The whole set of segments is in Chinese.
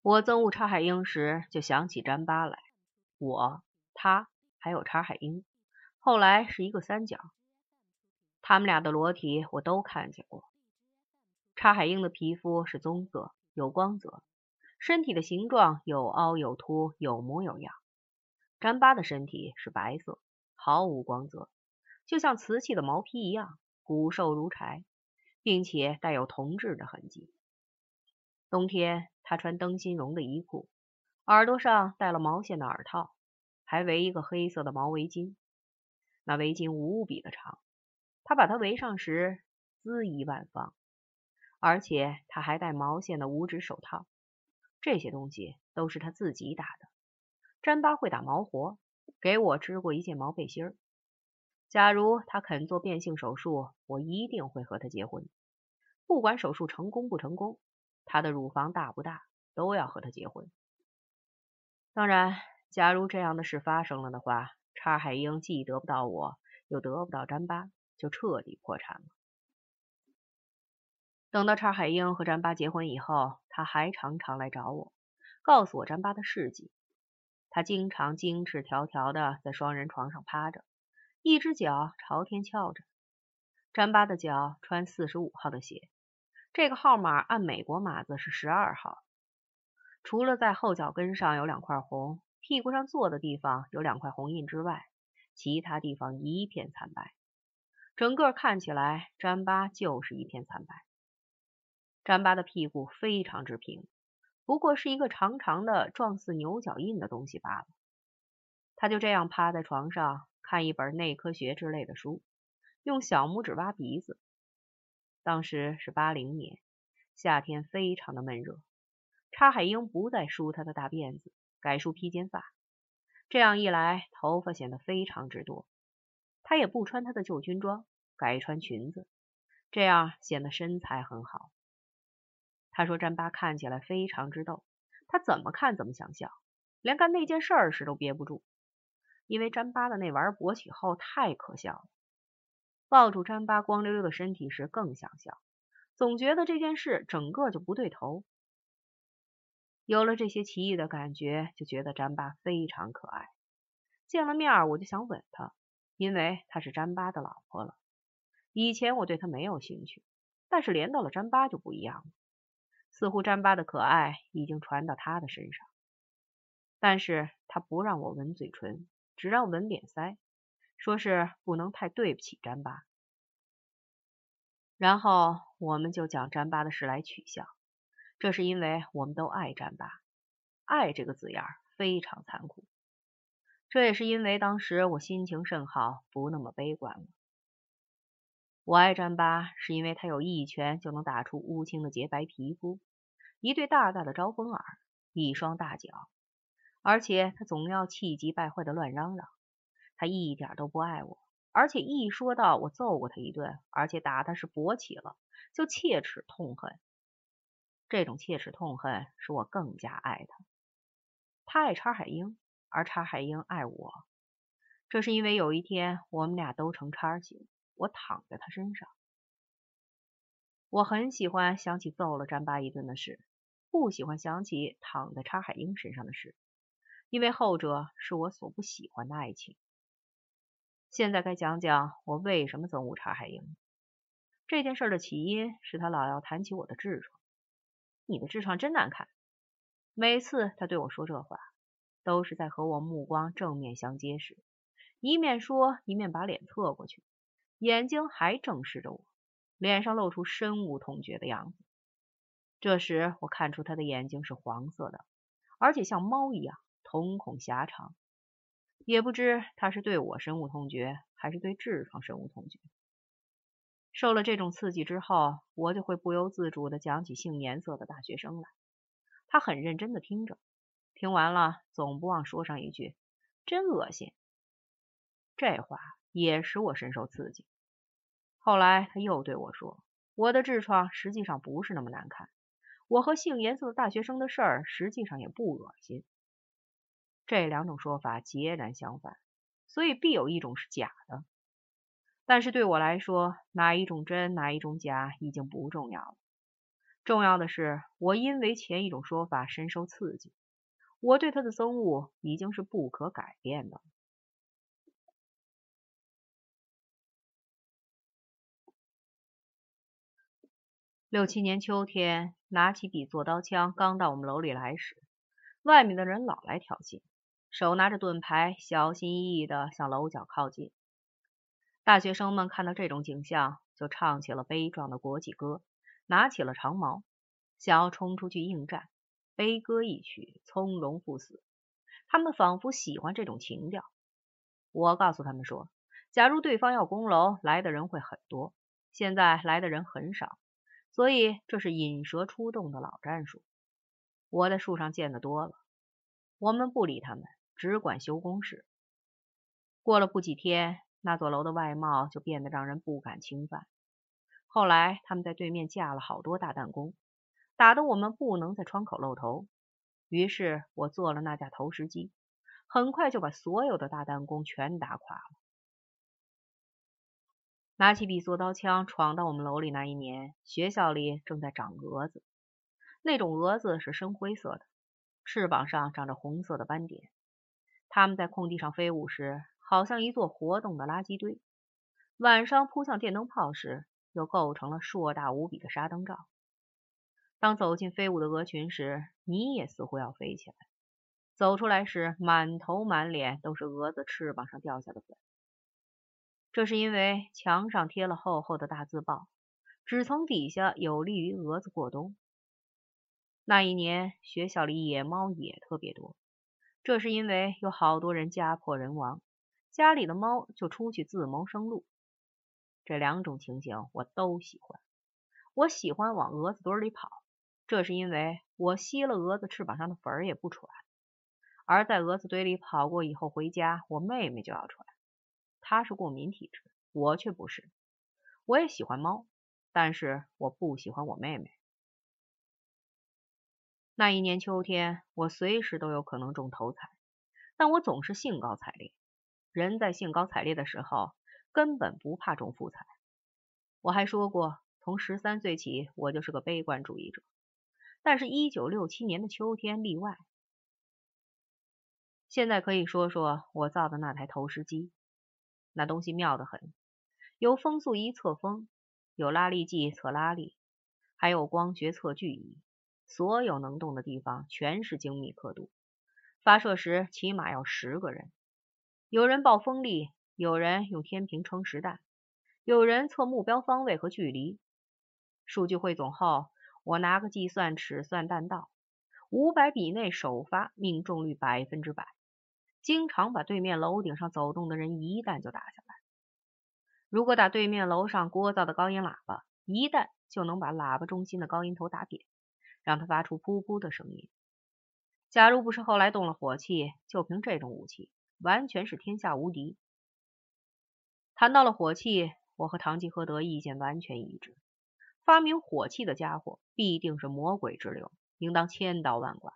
我憎恶查海英时，就想起詹巴来。我、他还有查海英，后来是一个三角。他们俩的裸体我都看见过。查海英的皮肤是棕色，有光泽，身体的形状有凹有凸，有模有样。詹巴的身体是白色，毫无光泽，就像瓷器的毛坯一样，骨瘦如柴，并且带有铜质的痕迹。冬天，他穿灯芯绒的衣裤，耳朵上戴了毛线的耳套，还围一个黑色的毛围巾。那围巾无比的长，他把它围上时恣意万方。而且他还戴毛线的五指手套，这些东西都是他自己打的。詹巴会打毛活，给我织过一件毛背心儿。假如他肯做变性手术，我一定会和他结婚，不管手术成功不成功。他的乳房大不大，都要和他结婚。当然，假如这样的事发生了的话，叉海英既得不到我，又得不到詹巴，就彻底破产了。等到叉海英和詹巴结婚以后，他还常常来找我，告诉我詹巴的事迹。他经常精赤条条的在双人床上趴着，一只脚朝天翘着。詹巴的脚穿四十五号的鞋。这个号码按美国码子是十二号。除了在后脚跟上有两块红，屁股上坐的地方有两块红印之外，其他地方一片惨白。整个看起来，詹巴就是一片惨白。詹巴的屁股非常之平，不过是一个长长的、状似牛角印的东西罢了。他就这样趴在床上，看一本内科学之类的书，用小拇指挖鼻子。当时是八零年，夏天非常的闷热。查海英不再梳他的大辫子，改梳披肩发。这样一来，头发显得非常之多。他也不穿他的旧军装，改穿裙子，这样显得身材很好。他说詹巴看起来非常之逗，他怎么看怎么想笑，连干那件事时都憋不住，因为詹巴的那玩意勃起后太可笑了。抱住詹巴光溜溜的身体时更想笑，总觉得这件事整个就不对头。有了这些奇异的感觉，就觉得詹巴非常可爱。见了面我就想吻他，因为她是詹巴的老婆了。以前我对她没有兴趣，但是连到了詹巴就不一样了，似乎詹巴的可爱已经传到他的身上。但是他不让我吻嘴唇，只让吻脸腮。说是不能太对不起詹巴，然后我们就讲詹巴的事来取笑。这是因为我们都爱詹巴，爱这个字眼非常残酷。这也是因为当时我心情甚好，不那么悲观了。我爱詹巴，是因为他有一拳就能打出乌青的洁白皮肤，一对大大的招风耳，一双大脚，而且他总要气急败坏的乱嚷嚷。他一点都不爱我，而且一说到我揍过他一顿，而且打他是勃起了，就切齿痛恨。这种切齿痛恨使我更加爱他。他爱查海英，而查海英爱我。这是因为有一天我们俩都成叉型，我躺在他身上。我很喜欢想起揍了詹巴一顿的事，不喜欢想起躺在查海英身上的事，因为后者是我所不喜欢的爱情。现在该讲讲我为什么憎恶查海英。这件事的起因是他老要谈起我的痔疮。你的痔疮真难看。每次他对我说这话，都是在和我目光正面相接时，一面说一面把脸侧过去，眼睛还正视着我，脸上露出深恶痛绝的样子。这时我看出他的眼睛是黄色的，而且像猫一样瞳孔狭长。也不知他是对我深恶痛绝，还是对痔疮深恶痛绝。受了这种刺激之后，我就会不由自主的讲起性颜色的大学生来。他很认真的听着，听完了总不忘说上一句：“真恶心。”这话也使我深受刺激。后来他又对我说：“我的痔疮实际上不是那么难看，我和性颜色的大学生的事儿实际上也不恶心。”这两种说法截然相反，所以必有一种是假的。但是对我来说，哪一种真，哪一种假已经不重要了。重要的是，我因为前一种说法深受刺激，我对他的憎恶已经是不可改变的。六七年秋天，拿起笔做刀枪，刚到我们楼里来时，外面的人老来挑衅，手拿着盾牌，小心翼翼地向楼角靠近。大学生们看到这种景象，就唱起了悲壮的国际歌，拿起了长矛，想要冲出去应战。悲歌一曲，从容赴死。他们仿佛喜欢这种情调。我告诉他们说，假如对方要攻楼，来的人会很多，现在来的人很少。所以这是引蛇出洞的老战术，我在树上见得多了。我们不理他们，只管修工事。过了不几天，那座楼的外貌就变得让人不敢侵犯。后来他们在对面架了好多大弹弓，打得我们不能在窗口露头。于是我做了那架投石机，很快就把所有的大弹弓全打垮了。拿起笔、做刀枪，闯到我们楼里那一年，学校里正在长蛾子。那种蛾子是深灰色的，翅膀上长着红色的斑点。它们在空地上飞舞时，好像一座活动的垃圾堆；晚上扑向电灯泡时，又构成了硕大无比的沙灯罩。当走进飞舞的鹅群时，你也似乎要飞起来。走出来时，满头满脸都是蛾子翅膀上掉下的粉。这是因为墙上贴了厚厚的大字报，纸层底下有利于蛾子过冬。那一年学校里野猫也特别多，这是因为有好多人家破人亡，家里的猫就出去自谋生路。这两种情形我都喜欢。我喜欢往蛾子堆里跑，这是因为我吸了蛾子翅膀上的粉儿也不喘。而在蛾子堆里跑过以后回家，我妹妹就要喘。她是过敏体质，我却不是。我也喜欢猫，但是我不喜欢我妹妹。那一年秋天，我随时都有可能中头彩，但我总是兴高采烈。人在兴高采烈的时候，根本不怕中负彩。我还说过，从十三岁起，我就是个悲观主义者。但是，一九六七年的秋天例外。现在可以说说我造的那台投石机。那东西妙得很，有风速仪测风，有拉力计测拉力，还有光学测距仪，所有能动的地方全是精密刻度。发射时起码要十个人，有人报风力，有人用天平称实弹，有人测目标方位和距离。数据汇总后，我拿个计算尺算弹道，五百米内首发命中率百分之百。经常把对面楼顶上走动的人一弹就打下来。如果打对面楼上聒噪的高音喇叭，一弹就能把喇叭中心的高音头打扁，让它发出噗噗的声音。假如不是后来动了火器，就凭这种武器，完全是天下无敌。谈到了火器，我和唐吉诃德意见完全一致：发明火器的家伙必定是魔鬼之流，应当千刀万剐。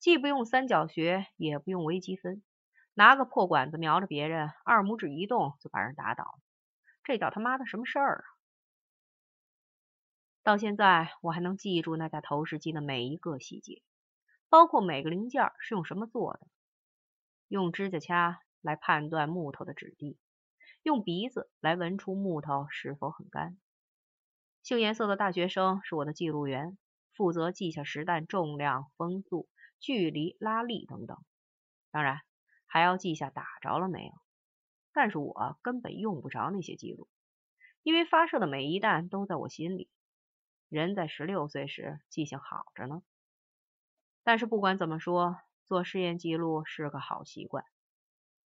既不用三角学，也不用微积分，拿个破管子瞄着别人，二拇指一动就把人打倒，这叫他妈的什么事儿啊！到现在我还能记住那架投石机的每一个细节，包括每个零件是用什么做的，用指甲掐来判断木头的质地，用鼻子来闻出木头是否很干。姓颜色的大学生是我的记录员，负责记下实弹重量、风速。距离、拉力等等，当然还要记下打着了没有。但是我根本用不着那些记录，因为发射的每一弹都在我心里。人在十六岁时记性好着呢。但是不管怎么说，做试验记录是个好习惯。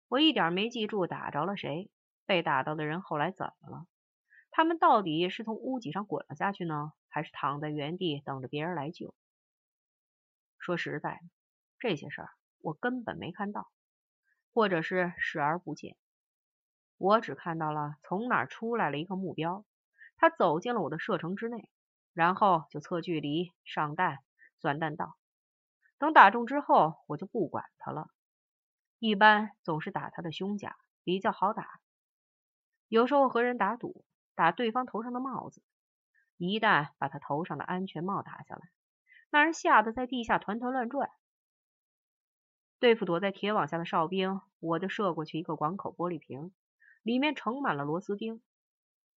我一点没记住打着了谁，被打到的人后来怎么了？他们到底是从屋脊上滚了下去呢，还是躺在原地等着别人来救？说实在的，这些事儿我根本没看到，或者是视而不见。我只看到了从哪儿出来了一个目标，他走进了我的射程之内，然后就测距离、上弹、算弹道。等打中之后，我就不管他了。一般总是打他的胸甲，比较好打。有时候和人打赌，打对方头上的帽子。一旦把他头上的安全帽打下来，那人吓得在地下团团乱转。对付躲在铁网下的哨兵，我就射过去一个广口玻璃瓶，里面盛满了螺丝钉，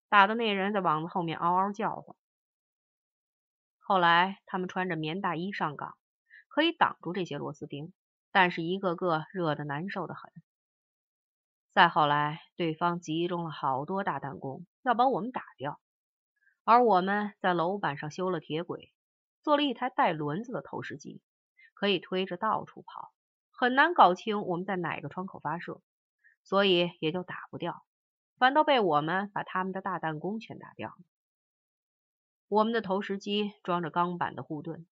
打的那人在网子后面嗷嗷叫唤。后来他们穿着棉大衣上岗，可以挡住这些螺丝钉，但是一个个热得难受的很。再后来，对方集中了好多大弹弓，要把我们打掉，而我们在楼板上修了铁轨，做了一台带轮子的投石机，可以推着到处跑。很难搞清我们在哪个窗口发射，所以也就打不掉，反倒被我们把他们的大弹弓全打掉了。我们的投石机装着钢板的护盾，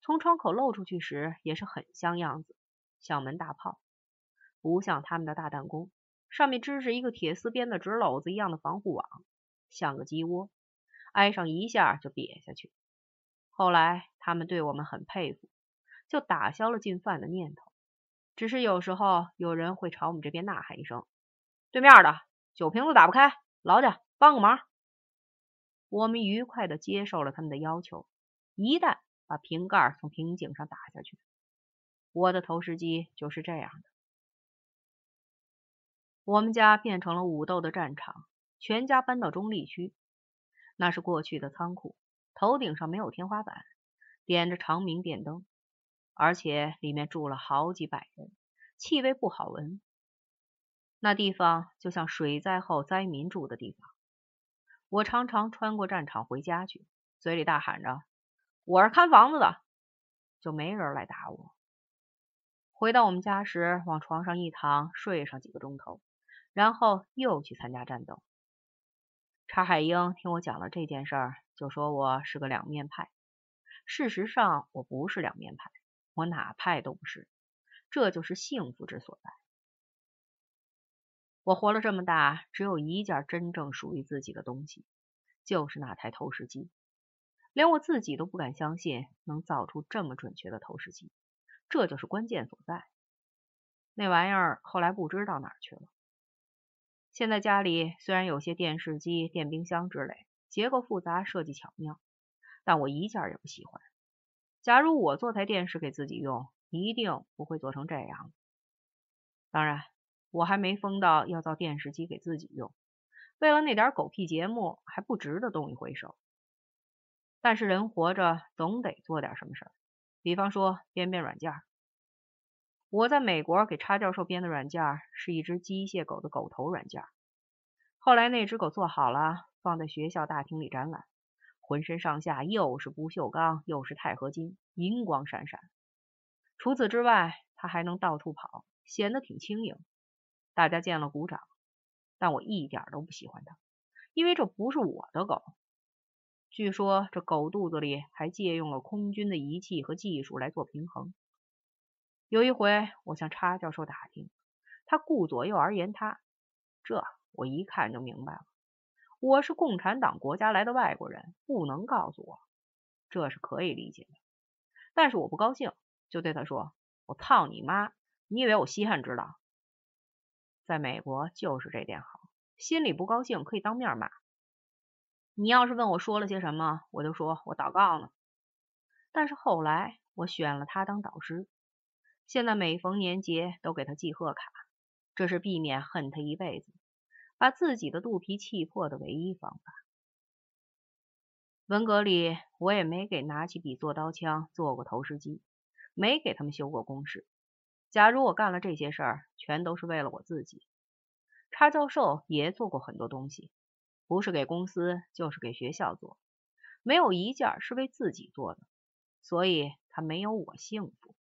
从窗口露出去时也是很像样子，像门大炮，不像他们的大弹弓，上面支着一个铁丝编的纸篓子一样的防护网，像个鸡窝，挨上一下就瘪下去。后来他们对我们很佩服，就打消了进犯的念头。只是有时候有人会朝我们这边呐喊一声：“对面的酒瓶子打不开，劳驾帮个忙。”我们愉快的接受了他们的要求。一旦把瓶盖从瓶颈上打下去，我的投石机就是这样的。我们家变成了武斗的战场，全家搬到中立区，那是过去的仓库，头顶上没有天花板，点着长明电灯。而且里面住了好几百人，气味不好闻。那地方就像水灾后灾民住的地方。我常常穿过战场回家去，嘴里大喊着：“我是看房子的。”就没人来打我。回到我们家时，往床上一躺，睡上几个钟头，然后又去参加战斗。查海英听我讲了这件事儿，就说我是个两面派。事实上，我不是两面派。我哪派都不是，这就是幸福之所在。我活了这么大，只有一件真正属于自己的东西，就是那台投石机。连我自己都不敢相信能造出这么准确的投石机，这就是关键所在。那玩意儿后来不知道哪儿去了。现在家里虽然有些电视机、电冰箱之类，结构复杂，设计巧妙，但我一件也不喜欢。假如我做台电视给自己用，一定不会做成这样。当然，我还没疯到要造电视机给自己用，为了那点狗屁节目还不值得动一回手。但是人活着总得做点什么事儿，比方说编编软件。我在美国给叉教授编的软件是一只机械狗的狗头软件，后来那只狗做好了，放在学校大厅里展览。浑身上下又是不锈钢又是钛合金，银光闪闪。除此之外，它还能到处跑，显得挺轻盈。大家见了鼓掌，但我一点都不喜欢它，因为这不是我的狗。据说这狗肚子里还借用了空军的仪器和技术来做平衡。有一回，我向叉教授打听，他顾左右而言他，这我一看就明白了。我是共产党国家来的外国人，不能告诉我，这是可以理解的。但是我不高兴，就对他说：“我操你妈！你以为我稀罕知道？在美国就是这点好，心里不高兴可以当面骂。你要是问我说了些什么，我就说我祷告呢。但是后来我选了他当导师，现在每逢年节都给他寄贺卡，这是避免恨他一辈子。”把自己的肚皮气破的唯一方法。文革里，我也没给拿起笔做刀枪，做过投石机，没给他们修过工事。假如我干了这些事儿，全都是为了我自己。叉教授也做过很多东西，不是给公司，就是给学校做，没有一件是为自己做的，所以他没有我幸福。